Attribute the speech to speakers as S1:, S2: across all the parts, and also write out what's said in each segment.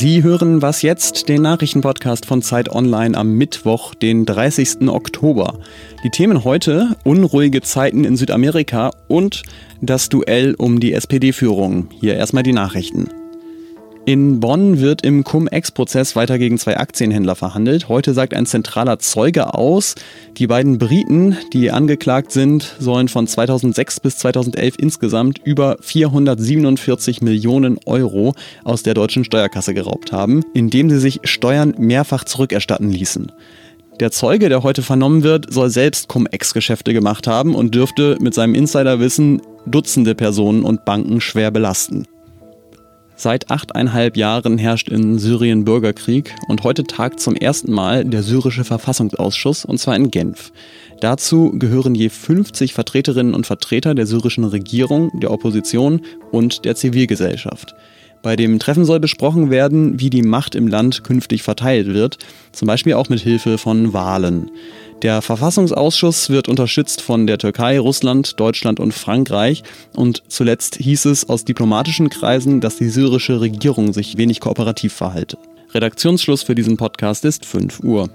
S1: Sie hören Was jetzt, den Nachrichtenpodcast von Zeit Online am Mittwoch, den 30. Oktober. Die Themen heute unruhige Zeiten in Südamerika und das Duell um die SPD-Führung. Hier erstmal die Nachrichten. In Bonn wird im Cum-Ex-Prozess weiter gegen zwei Aktienhändler verhandelt. Heute sagt ein zentraler Zeuge aus, die beiden Briten, die angeklagt sind, sollen von 2006 bis 2011 insgesamt über 447 Millionen Euro aus der deutschen Steuerkasse geraubt haben, indem sie sich Steuern mehrfach zurückerstatten ließen. Der Zeuge, der heute vernommen wird, soll selbst Cum-Ex-Geschäfte gemacht haben und dürfte mit seinem Insiderwissen Dutzende Personen und Banken schwer belasten. Seit achteinhalb Jahren herrscht in Syrien Bürgerkrieg und heute tagt zum ersten Mal der syrische Verfassungsausschuss und zwar in Genf. Dazu gehören je 50 Vertreterinnen und Vertreter der syrischen Regierung, der Opposition und der Zivilgesellschaft. Bei dem Treffen soll besprochen werden, wie die Macht im Land künftig verteilt wird, zum Beispiel auch mit Hilfe von Wahlen. Der Verfassungsausschuss wird unterstützt von der Türkei, Russland, Deutschland und Frankreich. Und zuletzt hieß es aus diplomatischen Kreisen, dass die syrische Regierung sich wenig kooperativ verhalte. Redaktionsschluss für diesen Podcast ist 5 Uhr.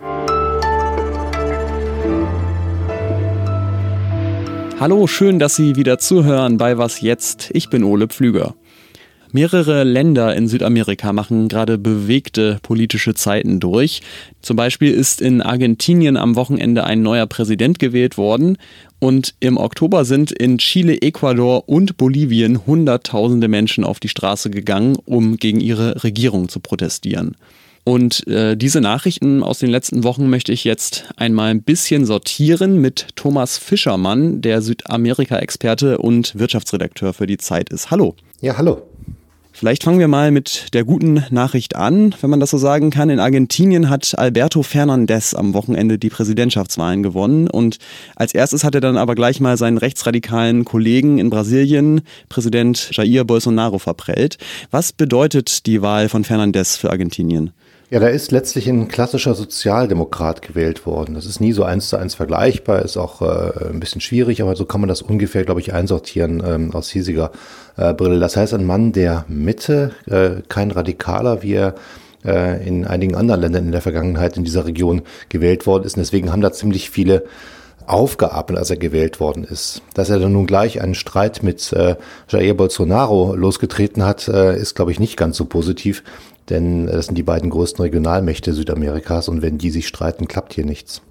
S1: Hallo, schön, dass Sie wieder zuhören bei Was jetzt? Ich bin Ole Pflüger. Mehrere Länder in Südamerika machen gerade bewegte politische Zeiten durch. Zum Beispiel ist in Argentinien am Wochenende ein neuer Präsident gewählt worden und im Oktober sind in Chile, Ecuador und Bolivien Hunderttausende Menschen auf die Straße gegangen, um gegen ihre Regierung zu protestieren. Und äh, diese Nachrichten aus den letzten Wochen möchte ich jetzt einmal ein bisschen sortieren mit Thomas Fischermann, der Südamerika-Experte und Wirtschaftsredakteur für die Zeit ist. Hallo.
S2: Ja, hallo.
S1: Vielleicht fangen wir mal mit der guten Nachricht an, wenn man das so sagen kann. In Argentinien hat Alberto Fernandez am Wochenende die Präsidentschaftswahlen gewonnen und als erstes hat er dann aber gleich mal seinen rechtsradikalen Kollegen in Brasilien, Präsident Jair Bolsonaro, verprellt. Was bedeutet die Wahl von Fernandez für Argentinien?
S2: Ja, da ist letztlich ein klassischer Sozialdemokrat gewählt worden. Das ist nie so eins zu eins vergleichbar, ist auch äh, ein bisschen schwierig, aber so kann man das ungefähr, glaube ich, einsortieren ähm, aus hiesiger äh, Brille. Das heißt, ein Mann der Mitte, äh, kein Radikaler, wie er äh, in einigen anderen Ländern in der Vergangenheit in dieser Region gewählt worden ist. Und deswegen haben da ziemlich viele aufgeatmet, als er gewählt worden ist. Dass er dann nun gleich einen Streit mit äh, Jair Bolsonaro losgetreten hat, äh, ist, glaube ich, nicht ganz so positiv denn das sind die beiden größten Regionalmächte Südamerikas und wenn die sich streiten, klappt hier nichts.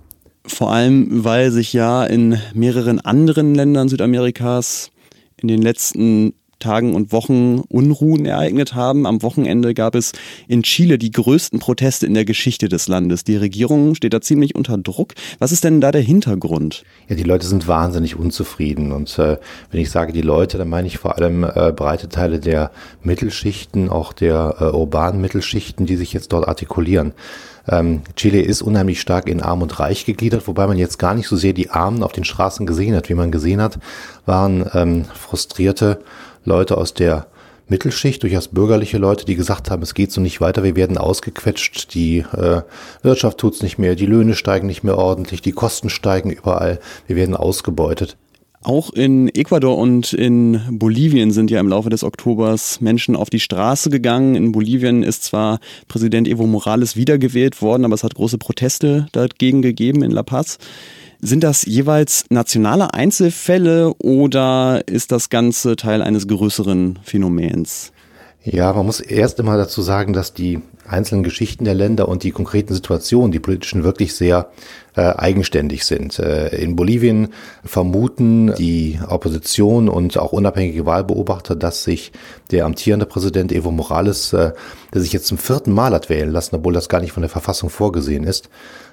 S1: Vor allem, weil sich ja in mehreren anderen Ländern Südamerikas in den letzten Tagen und Wochen Unruhen ereignet haben. Am Wochenende gab es in Chile die größten Proteste in der Geschichte des Landes. Die Regierung steht da ziemlich unter Druck. Was ist denn da der Hintergrund?
S2: Ja, die Leute sind wahnsinnig unzufrieden. Und äh, wenn ich sage die Leute, dann meine ich vor allem äh, breite Teile der Mittelschichten, auch der äh, urbanen Mittelschichten, die sich jetzt dort artikulieren. Ähm, Chile ist unheimlich stark in Arm und Reich gegliedert, wobei man jetzt gar nicht so sehr die Armen auf den Straßen gesehen hat. Wie man gesehen hat, waren ähm, frustrierte Leute aus der Mittelschicht, durchaus bürgerliche Leute, die gesagt haben, es geht so nicht weiter, wir werden ausgequetscht, die äh, Wirtschaft tut's nicht mehr, die Löhne steigen nicht mehr ordentlich, die Kosten steigen überall, wir werden ausgebeutet.
S1: Auch in Ecuador und in Bolivien sind ja im Laufe des Oktobers Menschen auf die Straße gegangen. In Bolivien ist zwar Präsident Evo Morales wiedergewählt worden, aber es hat große Proteste dagegen gegeben in La Paz. Sind das jeweils nationale Einzelfälle oder ist das Ganze Teil eines größeren Phänomens?
S2: Ja, man muss erst immer dazu sagen, dass die einzelnen Geschichten der Länder und die konkreten Situationen, die politischen, wirklich sehr äh, eigenständig sind. Äh, in Bolivien vermuten die Opposition und auch unabhängige Wahlbeobachter, dass sich der amtierende Präsident Evo Morales, äh, der sich jetzt zum vierten Mal hat wählen lassen, obwohl das gar nicht von der Verfassung vorgesehen ist,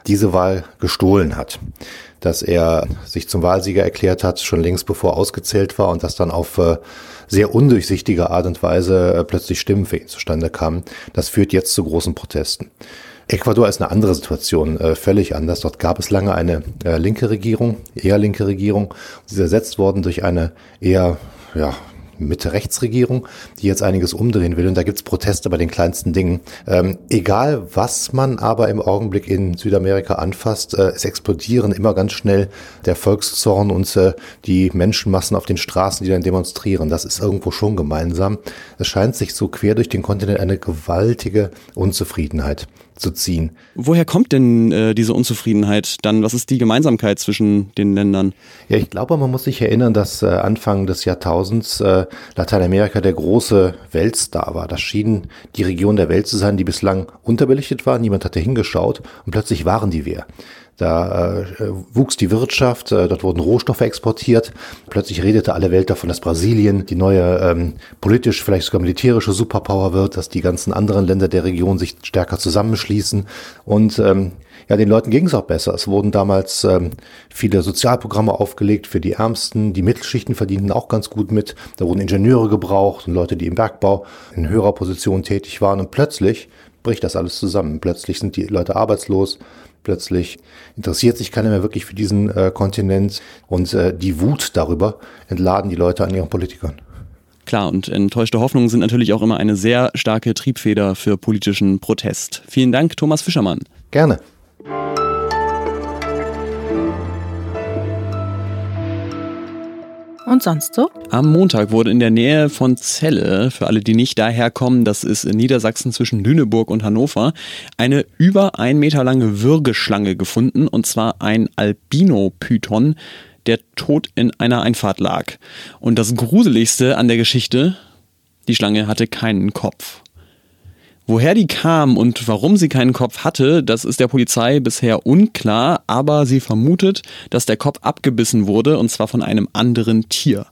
S2: diese Wahl gestohlen hat dass er sich zum Wahlsieger erklärt hat, schon längst bevor ausgezählt war und dass dann auf sehr undurchsichtige Art und Weise plötzlich Stimmen für ihn zustande kamen. Das führt jetzt zu großen Protesten. Ecuador ist eine andere Situation, äh, völlig anders. Dort gab es lange eine äh, linke Regierung, eher linke Regierung. Sie ist ersetzt worden durch eine eher, ja, Mitte-Rechts-Regierung, die jetzt einiges umdrehen will. Und da gibt's Proteste bei den kleinsten Dingen. Ähm, egal, was man aber im Augenblick in Südamerika anfasst, äh, es explodieren immer ganz schnell der Volkszorn und äh, die Menschenmassen auf den Straßen, die dann demonstrieren. Das ist irgendwo schon gemeinsam. Es scheint sich so quer durch den Kontinent eine gewaltige Unzufriedenheit zu ziehen.
S1: Woher kommt denn äh, diese Unzufriedenheit dann? Was ist die Gemeinsamkeit zwischen den Ländern?
S2: Ja, ich glaube, man muss sich erinnern, dass äh, Anfang des Jahrtausends äh, Lateinamerika der große Weltstar war. Das schien die Region der Welt zu sein, die bislang unterbelichtet war. Niemand hatte hingeschaut und plötzlich waren die wer. Da äh, wuchs die Wirtschaft, äh, dort wurden Rohstoffe exportiert. Plötzlich redete alle Welt davon, dass Brasilien die neue ähm, politisch, vielleicht sogar militärische Superpower wird, dass die ganzen anderen Länder der Region sich stärker zusammenschließen. Und ähm, ja, den Leuten ging es auch besser. Es wurden damals ähm, viele Sozialprogramme aufgelegt für die Ärmsten. Die Mittelschichten verdienten auch ganz gut mit. Da wurden Ingenieure gebraucht und Leute, die im Bergbau in höherer Position tätig waren. Und plötzlich bricht das alles zusammen. Plötzlich sind die Leute arbeitslos. Plötzlich interessiert sich keiner mehr wirklich für diesen äh, Kontinent und äh, die Wut darüber entladen die Leute an ihren Politikern.
S1: Klar, und enttäuschte Hoffnungen sind natürlich auch immer eine sehr starke Triebfeder für politischen Protest. Vielen Dank, Thomas Fischermann.
S2: Gerne.
S3: Und sonst so?
S1: Am Montag wurde in der Nähe von Celle, für alle, die nicht daherkommen, das ist in Niedersachsen zwischen Lüneburg und Hannover, eine über ein Meter lange Würgeschlange gefunden, und zwar ein Albino-Python, der tot in einer Einfahrt lag. Und das Gruseligste an der Geschichte, die Schlange hatte keinen Kopf. Woher die kam und warum sie keinen Kopf hatte, das ist der Polizei bisher unklar, aber sie vermutet, dass der Kopf abgebissen wurde und zwar von einem anderen Tier.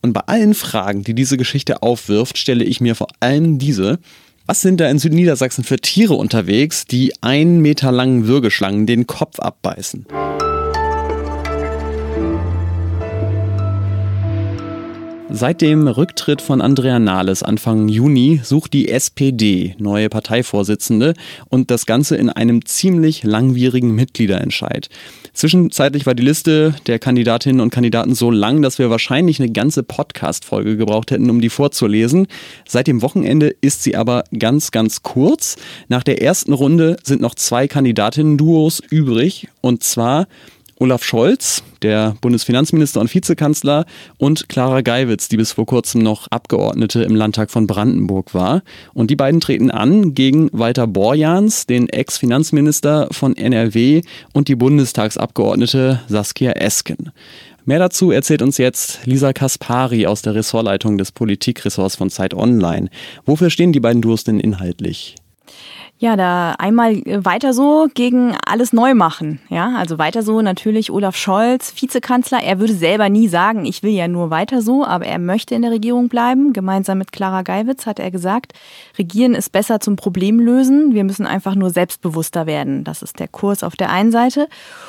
S1: Und bei allen Fragen, die diese Geschichte aufwirft, stelle ich mir vor allem diese. Was sind da in Südniedersachsen für Tiere unterwegs, die einen Meter langen Würgeschlangen den Kopf abbeißen? Seit dem Rücktritt von Andrea Nahles Anfang Juni sucht die SPD neue Parteivorsitzende und das Ganze in einem ziemlich langwierigen Mitgliederentscheid. Zwischenzeitlich war die Liste der Kandidatinnen und Kandidaten so lang, dass wir wahrscheinlich eine ganze Podcast-Folge gebraucht hätten, um die vorzulesen. Seit dem Wochenende ist sie aber ganz, ganz kurz. Nach der ersten Runde sind noch zwei Kandidatinnen-Duos übrig und zwar Olaf Scholz, der Bundesfinanzminister und Vizekanzler, und Clara Geiwitz, die bis vor kurzem noch Abgeordnete im Landtag von Brandenburg war. Und die beiden treten an gegen Walter Borjans, den Ex-Finanzminister von NRW und die Bundestagsabgeordnete Saskia Esken. Mehr dazu erzählt uns jetzt Lisa Kaspari aus der Ressortleitung des Politikressorts von Zeit Online. Wofür stehen die beiden Duos denn inhaltlich?
S3: Ja, da einmal äh, weiter so gegen alles neu machen. Ja, also weiter so natürlich Olaf Scholz, Vizekanzler. Er würde selber nie sagen, ich will ja nur weiter so, aber er möchte in der Regierung bleiben. Gemeinsam mit Clara Geiwitz hat er gesagt, Regieren ist besser zum Problem lösen. Wir müssen einfach nur selbstbewusster werden. Das ist der Kurs auf der einen Seite.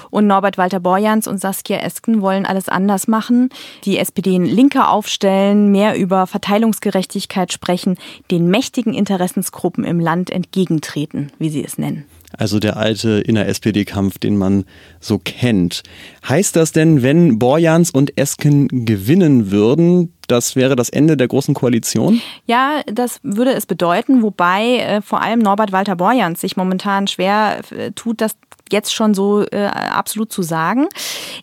S3: Und Norbert Walter Borjans und Saskia Esken wollen alles anders machen. Die SPD in linker aufstellen, mehr über Verteilungsgerechtigkeit sprechen, den mächtigen Interessensgruppen im Land entgegentreten treten, wie Sie es nennen.
S1: Also der alte inner-SPD-Kampf, den man so kennt. Heißt das denn, wenn Borjans und Esken gewinnen würden, das wäre das Ende der großen Koalition?
S3: Ja, das würde es bedeuten, wobei äh, vor allem Norbert Walter Borjans sich momentan schwer äh, tut, das jetzt schon so äh, absolut zu sagen.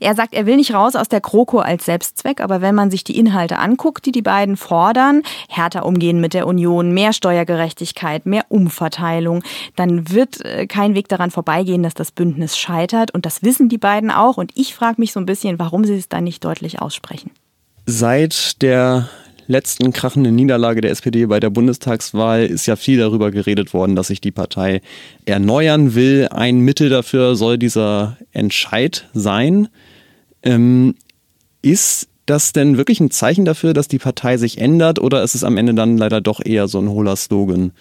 S3: Er sagt, er will nicht raus aus der Kroko als Selbstzweck, aber wenn man sich die Inhalte anguckt, die die beiden fordern, härter umgehen mit der Union, mehr Steuergerechtigkeit, mehr Umverteilung, dann wird äh, kein Weg daran vorbeigehen, dass das Bündnis scheitert. Und das wissen die beiden auch. Und ich frage mich so ein bisschen, warum sie es dann nicht deutlich aussprechen.
S1: Seit der letzten krachenden Niederlage der SPD bei der Bundestagswahl ist ja viel darüber geredet worden, dass sich die Partei erneuern will. Ein Mittel dafür soll dieser Entscheid sein. Ähm, ist das denn wirklich ein Zeichen dafür, dass die Partei sich ändert oder ist es am Ende dann leider doch eher so ein hohler Slogan?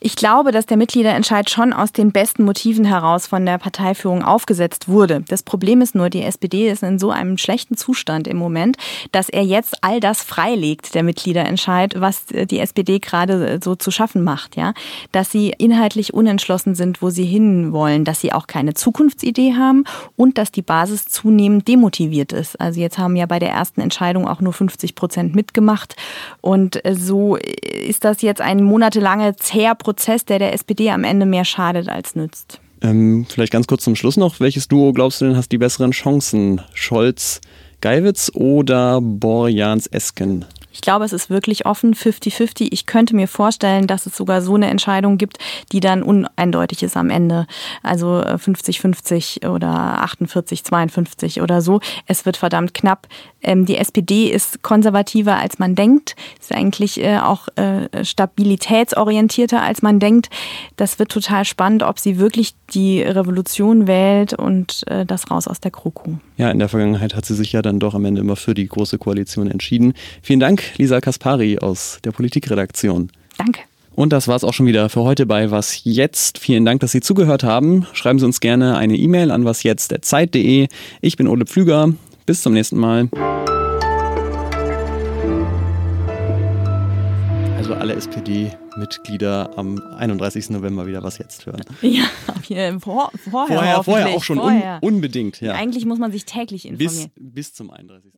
S3: Ich glaube, dass der Mitgliederentscheid schon aus den besten Motiven heraus von der Parteiführung aufgesetzt wurde. Das Problem ist nur, die SPD ist in so einem schlechten Zustand im Moment, dass er jetzt all das freilegt, der Mitgliederentscheid, was die SPD gerade so zu schaffen macht, ja. Dass sie inhaltlich unentschlossen sind, wo sie hinwollen, dass sie auch keine Zukunftsidee haben und dass die Basis zunehmend demotiviert ist. Also jetzt haben ja bei der ersten Entscheidung auch nur 50 Prozent mitgemacht und so ist das jetzt ein monatelange zäher Prozess, der der SPD am Ende mehr schadet als nützt.
S1: Ähm, vielleicht ganz kurz zum Schluss noch. Welches Duo glaubst du denn hast die besseren Chancen? Scholz, Geiwitz oder Borjans Esken?
S3: Ich glaube, es ist wirklich offen, 50-50. Ich könnte mir vorstellen, dass es sogar so eine Entscheidung gibt, die dann uneindeutig ist am Ende. Also 50-50 oder 48-52 oder so. Es wird verdammt knapp. Ähm, die SPD ist konservativer, als man denkt. Ist eigentlich äh, auch äh, stabilitätsorientierter, als man denkt. Das wird total spannend, ob sie wirklich die Revolution wählt und äh, das raus aus der Kroko.
S1: Ja, in der Vergangenheit hat sie sich ja dann doch am Ende immer für die Große Koalition entschieden. Vielen Dank, Lisa Kaspari aus der Politikredaktion.
S3: Danke.
S1: Und das war es auch schon wieder für heute bei Was Jetzt. Vielen Dank, dass Sie zugehört haben. Schreiben Sie uns gerne eine E-Mail an wasjetzt.zeit.de. Ich bin Ole Pflüger. Bis zum nächsten Mal. Also alle SPD-Mitglieder am 31. November wieder was jetzt hören.
S3: Ja, vor, vorher.
S1: Vorher, vorher auch schon, vorher. Un, unbedingt. Ja.
S3: Eigentlich muss man sich täglich informieren.
S1: Bis, bis zum 31.